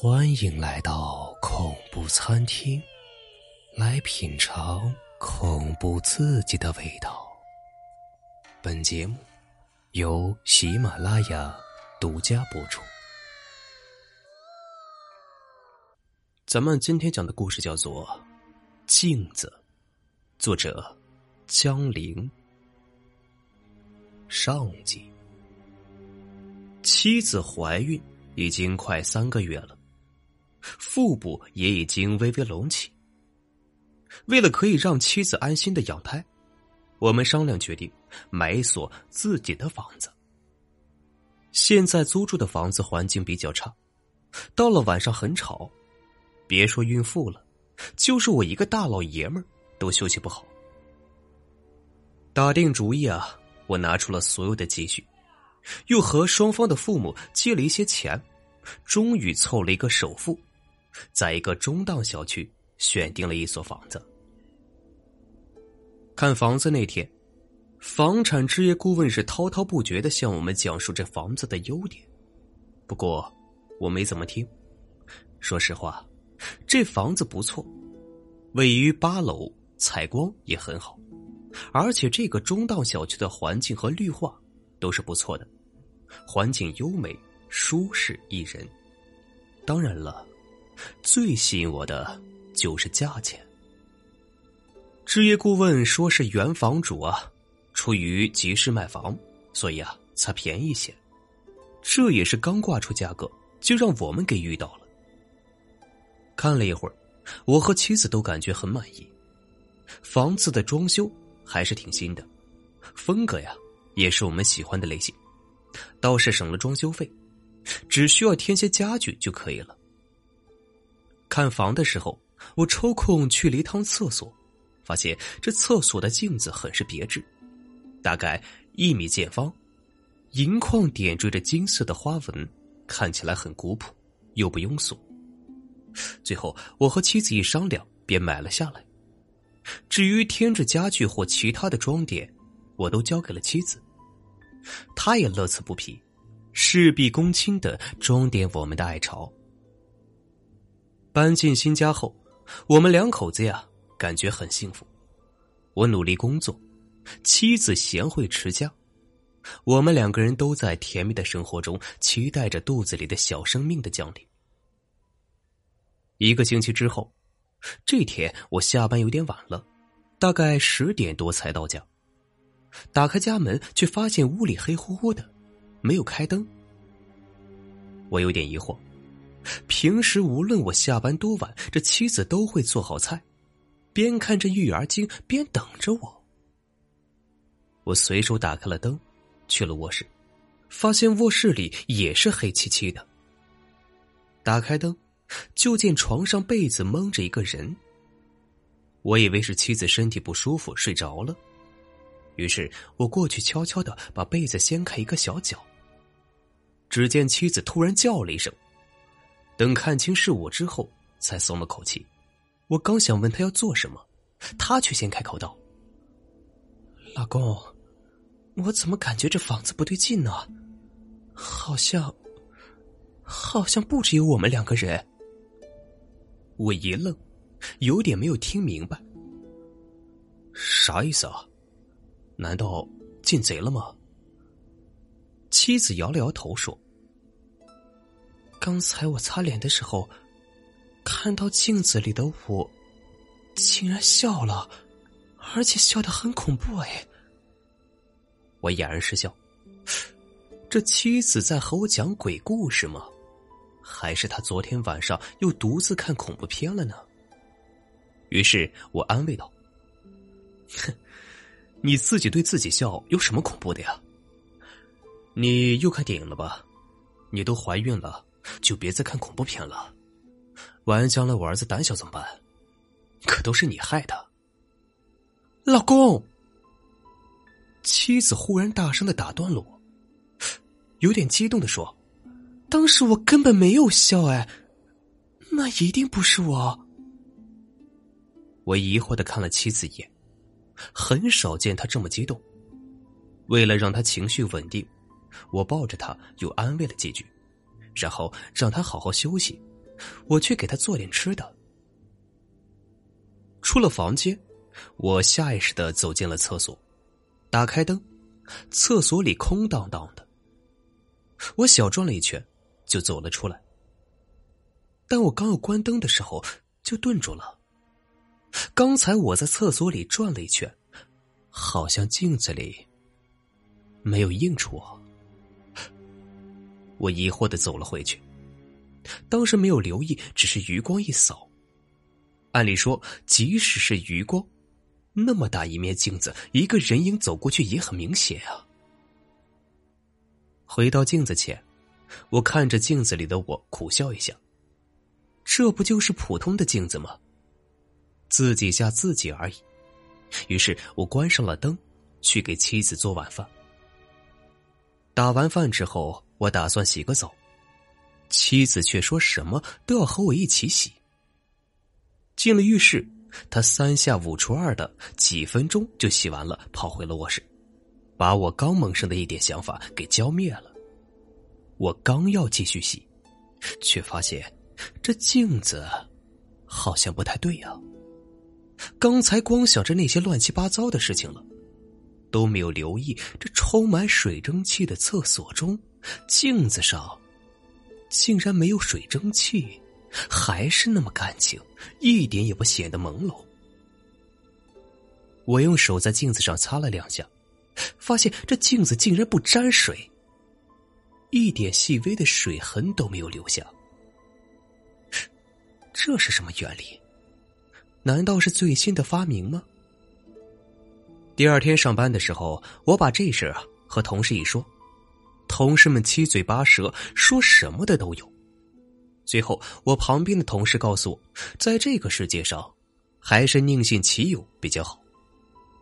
欢迎来到恐怖餐厅，来品尝恐怖刺激的味道。本节目由喜马拉雅独家播出。咱们今天讲的故事叫做《镜子》，作者江玲。上集，妻子怀孕已经快三个月了。腹部也已经微微隆起。为了可以让妻子安心的养胎，我们商量决定买一所自己的房子。现在租住的房子环境比较差，到了晚上很吵，别说孕妇了，就是我一个大老爷们儿都休息不好。打定主意啊，我拿出了所有的积蓄，又和双方的父母借了一些钱，终于凑了一个首付。在一个中档小区选定了一所房子。看房子那天，房产置业顾问是滔滔不绝的向我们讲述这房子的优点。不过我没怎么听。说实话，这房子不错，位于八楼，采光也很好，而且这个中档小区的环境和绿化都是不错的，环境优美、舒适宜人。当然了。最吸引我的就是价钱。置业顾问说是原房主啊，出于急事卖房，所以啊才便宜些。这也是刚挂出价格，就让我们给遇到了。看了一会儿，我和妻子都感觉很满意。房子的装修还是挺新的，风格呀也是我们喜欢的类型，倒是省了装修费，只需要添些家具就可以了。看房的时候，我抽空去了一趟厕所，发现这厕所的镜子很是别致，大概一米见方，银框点缀着金色的花纹，看起来很古朴又不庸俗。最后，我和妻子一商量，便买了下来。至于添置家具或其他的装点，我都交给了妻子，她也乐此不疲，事必躬亲的装点我们的爱巢。搬进新家后，我们两口子呀，感觉很幸福。我努力工作，妻子贤惠持家，我们两个人都在甜蜜的生活中，期待着肚子里的小生命的降临。一个星期之后，这天我下班有点晚了，大概十点多才到家。打开家门，却发现屋里黑乎乎的，没有开灯。我有点疑惑。平时无论我下班多晚，这妻子都会做好菜，边看着育儿经边等着我。我随手打开了灯，去了卧室，发现卧室里也是黑漆漆的。打开灯，就见床上被子蒙着一个人。我以为是妻子身体不舒服睡着了，于是我过去悄悄的把被子掀开一个小角。只见妻子突然叫了一声。等看清是我之后，才松了口气。我刚想问他要做什么，他却先开口道：“老公，我怎么感觉这房子不对劲呢？好像，好像不只有我们两个人。”我一愣，有点没有听明白，啥意思啊？难道进贼了吗？妻子摇了摇头说。刚才我擦脸的时候，看到镜子里的我，竟然笑了，而且笑得很恐怖哎！我哑然失笑，这妻子在和我讲鬼故事吗？还是他昨天晚上又独自看恐怖片了呢？于是我安慰道：“哼，你自己对自己笑有什么恐怖的呀？你又看电影了吧？你都怀孕了。”就别再看恐怖片了，万一将来我儿子胆小怎么办？可都是你害的，老公。妻子忽然大声的打断了我，有点激动的说：“当时我根本没有笑，哎，那一定不是我。”我疑惑的看了妻子一眼，很少见他这么激动。为了让他情绪稳定，我抱着他又安慰了几句。然后让他好好休息，我去给他做点吃的。出了房间，我下意识的走进了厕所，打开灯，厕所里空荡荡的。我小转了一圈，就走了出来。但我刚要关灯的时候，就顿住了。刚才我在厕所里转了一圈，好像镜子里没有映出我。我疑惑的走了回去，当时没有留意，只是余光一扫。按理说，即使是余光，那么大一面镜子，一个人影走过去也很明显啊。回到镜子前，我看着镜子里的我，苦笑一下。这不就是普通的镜子吗？自己吓自己而已。于是我关上了灯，去给妻子做晚饭。打完饭之后，我打算洗个澡，妻子却说什么都要和我一起洗。进了浴室，他三下五除二的几分钟就洗完了，跑回了卧室，把我刚萌生的一点想法给浇灭了。我刚要继续洗，却发现这镜子好像不太对呀。刚才光想着那些乱七八糟的事情了，都没有留意这充满水蒸气的厕所中，镜子上竟然没有水蒸气。还是那么干净，一点也不显得朦胧。我用手在镜子上擦了两下，发现这镜子竟然不沾水，一点细微的水痕都没有留下。这是什么原理？难道是最新的发明吗？第二天上班的时候，我把这事啊和同事一说，同事们七嘴八舌，说什么的都有。最后，我旁边的同事告诉我，在这个世界上，还是宁信其有比较好。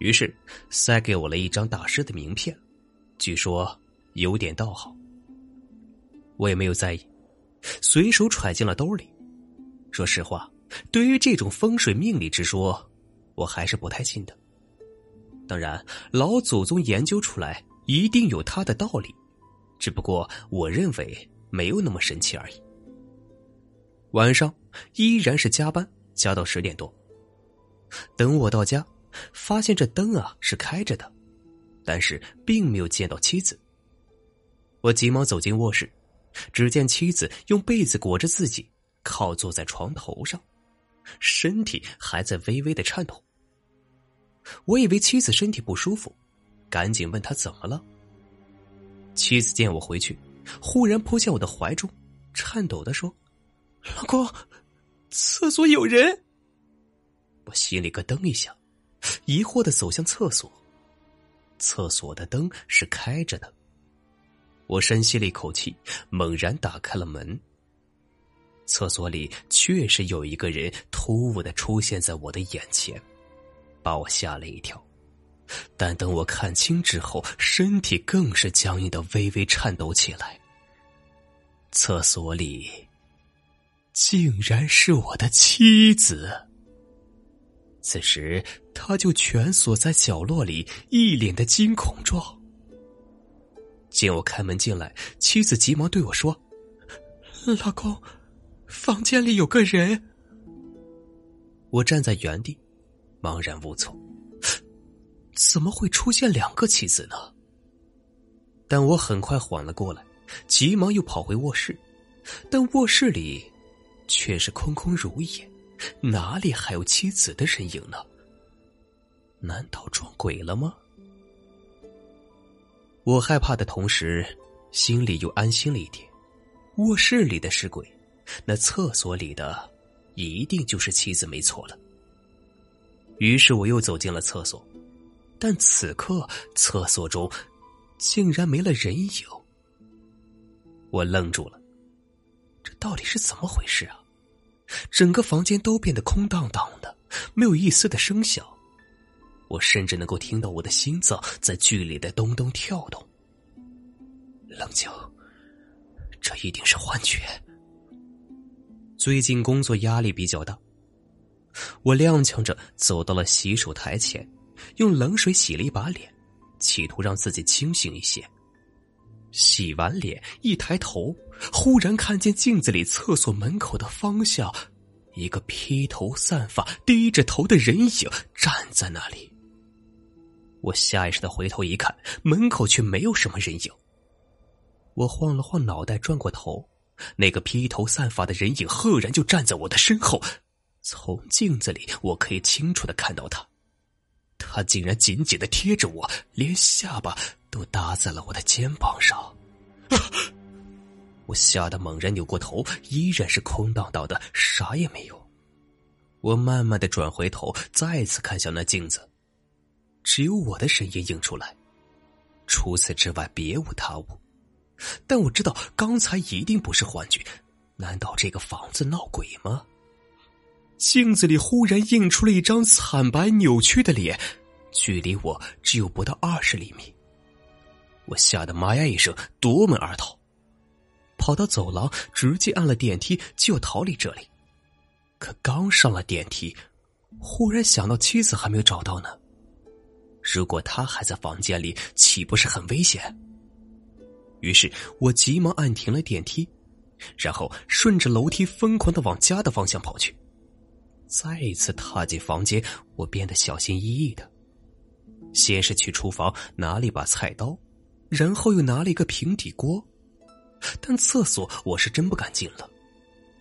于是，塞给我了一张大师的名片，据说有点道行。我也没有在意，随手揣进了兜里。说实话，对于这种风水命理之说，我还是不太信的。当然，老祖宗研究出来一定有他的道理，只不过我认为没有那么神奇而已。晚上依然是加班，加到十点多。等我到家，发现这灯啊是开着的，但是并没有见到妻子。我急忙走进卧室，只见妻子用被子裹着自己，靠坐在床头上，身体还在微微的颤抖。我以为妻子身体不舒服，赶紧问她怎么了。妻子见我回去，忽然扑向我的怀中，颤抖的说。老公，厕所有人。我心里咯噔一下，疑惑的走向厕所。厕所的灯是开着的。我深吸了一口气，猛然打开了门。厕所里确实有一个人突兀的出现在我的眼前，把我吓了一跳。但等我看清之后，身体更是僵硬的微微颤抖起来。厕所里。竟然是我的妻子。此时，他就蜷缩在角落里，一脸的惊恐状。见我开门进来，妻子急忙对我说：“老公，房间里有个人。”我站在原地，茫然无措。怎么会出现两个妻子呢？但我很快缓了过来，急忙又跑回卧室，但卧室里……却是空空如也，哪里还有妻子的身影呢？难道撞鬼了吗？我害怕的同时，心里又安心了一点。卧室里的是鬼，那厕所里的一定就是妻子没错了。于是我又走进了厕所，但此刻厕所中竟然没了人影。我愣住了。这到底是怎么回事啊？整个房间都变得空荡荡的，没有一丝的声响。我甚至能够听到我的心脏在剧烈的咚咚跳动。冷静，这一定是幻觉。最近工作压力比较大，我踉跄着走到了洗手台前，用冷水洗了一把脸，企图让自己清醒一些。洗完脸，一抬头，忽然看见镜子里厕所门口的方向，一个披头散发、低着头的人影站在那里。我下意识的回头一看，门口却没有什么人影。我晃了晃脑袋，转过头，那个披头散发的人影赫然就站在我的身后。从镜子里，我可以清楚的看到他，他竟然紧紧的贴着我，连下巴都搭在了我的肩膀上。我吓得猛然扭过头，依然是空荡荡的，啥也没有。我慢慢的转回头，再次看向那镜子，只有我的身影映出来，除此之外别无他物。但我知道刚才一定不是幻觉，难道这个房子闹鬼吗？镜子里忽然映出了一张惨白扭曲的脸，距离我只有不到二十厘米。我吓得妈呀一声，夺门而逃，跑到走廊，直接按了电梯就逃离这里。可刚上了电梯，忽然想到妻子还没有找到呢。如果他还在房间里，岂不是很危险？于是我急忙按停了电梯，然后顺着楼梯疯狂的往家的方向跑去。再一次踏进房间，我变得小心翼翼的。先是去厨房拿了一把菜刀，然后又拿了一个平底锅。但厕所我是真不敢进了，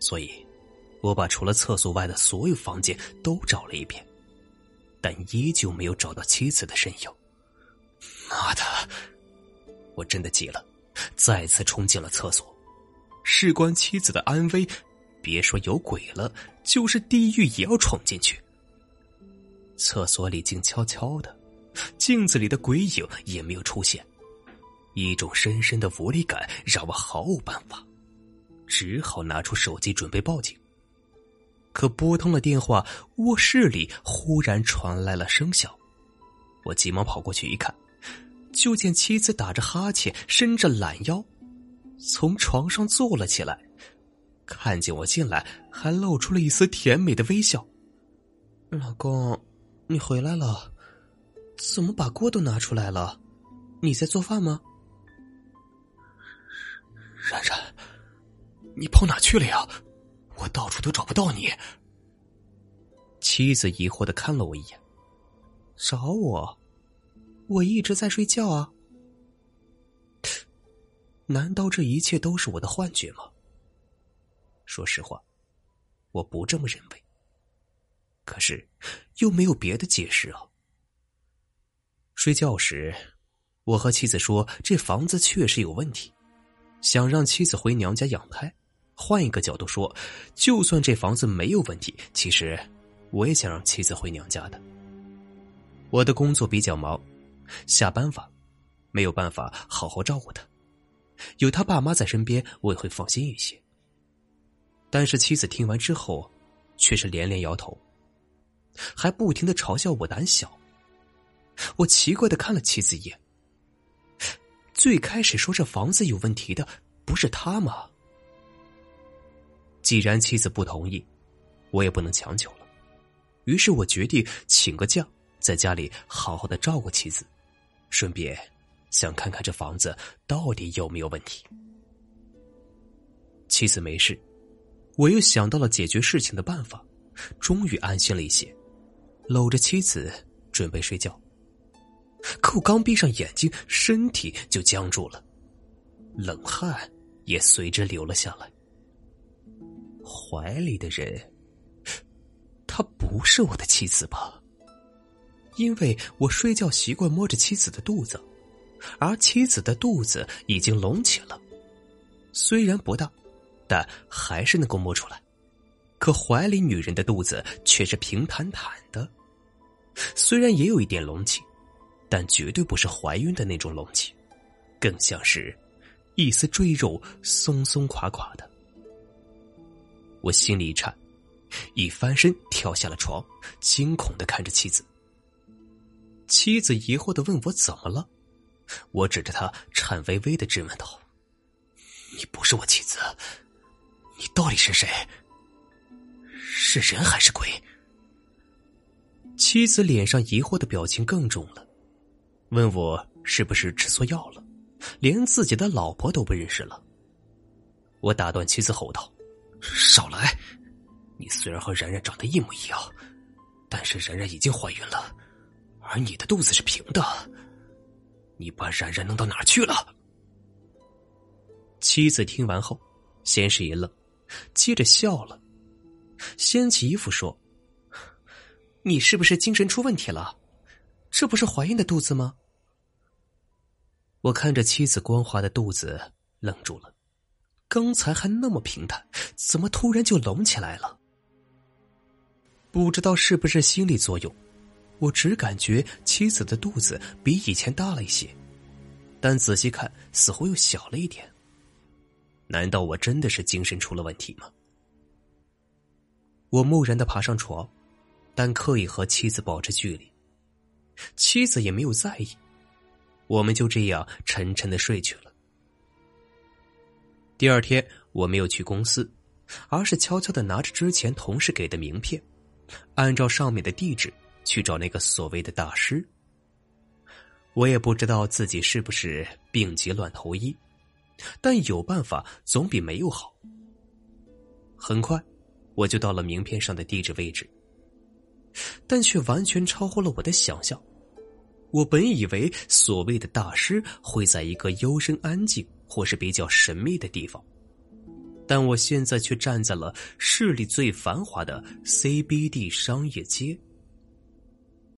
所以，我把除了厕所外的所有房间都找了一遍，但依旧没有找到妻子的身影。妈的！我真的急了，再次冲进了厕所，事关妻子的安危。别说有鬼了，就是地狱也要闯进去。厕所里静悄悄的，镜子里的鬼影也没有出现。一种深深的无力感让我毫无办法，只好拿出手机准备报警。可拨通了电话，卧室里忽然传来了声响。我急忙跑过去一看，就见妻子打着哈欠，伸着懒腰，从床上坐了起来。看见我进来，还露出了一丝甜美的微笑。老公，你回来了，怎么把锅都拿出来了？你在做饭吗？冉冉，你跑哪去了呀？我到处都找不到你。妻子疑惑的看了我一眼，找我？我一直在睡觉啊。难道这一切都是我的幻觉吗？说实话，我不这么认为。可是，又没有别的解释啊。睡觉时，我和妻子说，这房子确实有问题，想让妻子回娘家养胎。换一个角度说，就算这房子没有问题，其实我也想让妻子回娘家的。我的工作比较忙，下班晚，没有办法好好照顾他。有他爸妈在身边，我也会放心一些。但是妻子听完之后，却是连连摇头，还不停的嘲笑我胆小。我奇怪的看了妻子一眼。最开始说这房子有问题的不是他吗？既然妻子不同意，我也不能强求了。于是我决定请个假，在家里好好的照顾妻子，顺便想看看这房子到底有没有问题。妻子没事。我又想到了解决事情的办法，终于安心了一些，搂着妻子准备睡觉。可我刚闭上眼睛，身体就僵住了，冷汗也随之流了下来。怀里的人，她不是我的妻子吧？因为我睡觉习惯摸着妻子的肚子，而妻子的肚子已经隆起了，虽然不大。但还是能够摸出来，可怀里女人的肚子却是平坦坦的，虽然也有一点隆起，但绝对不是怀孕的那种隆起，更像是一丝赘肉松松垮垮的。我心里一颤，一翻身跳下了床，惊恐的看着妻子。妻子疑惑的问我怎么了，我指着他，颤巍巍的质问道：“你不是我妻子。”你到底是谁？是人还是鬼？妻子脸上疑惑的表情更重了，问我是不是吃错药了，连自己的老婆都不认识了。我打断妻子吼道：“少来！你虽然和然然长得一模一样，但是然然已经怀孕了，而你的肚子是平的。你把然然弄到哪去了？”妻子听完后，先是一愣，接着笑了，掀起衣服说：“你是不是精神出问题了？这不是怀孕的肚子吗？”我看着妻子光滑的肚子，愣住了。刚才还那么平坦，怎么突然就隆起来了？不知道是不是心理作用，我只感觉妻子的肚子比以前大了一些，但仔细看似乎又小了一点。难道我真的是精神出了问题吗？我木然的爬上床，但刻意和妻子保持距离，妻子也没有在意，我们就这样沉沉的睡去了。第二天，我没有去公司，而是悄悄的拿着之前同事给的名片，按照上面的地址去找那个所谓的大师。我也不知道自己是不是病急乱投医，但有办法总比没有好。很快，我就到了名片上的地址位置，但却完全超乎了我的想象。我本以为所谓的大师会在一个幽深安静。或是比较神秘的地方，但我现在却站在了市里最繁华的 CBD 商业街。